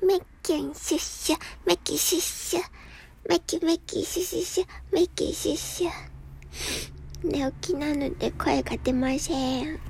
メッキンシュッシュ、メキシュッシュ。メキメキシュシュシュ、メキシュッシュ。寝起きなので声が出ません。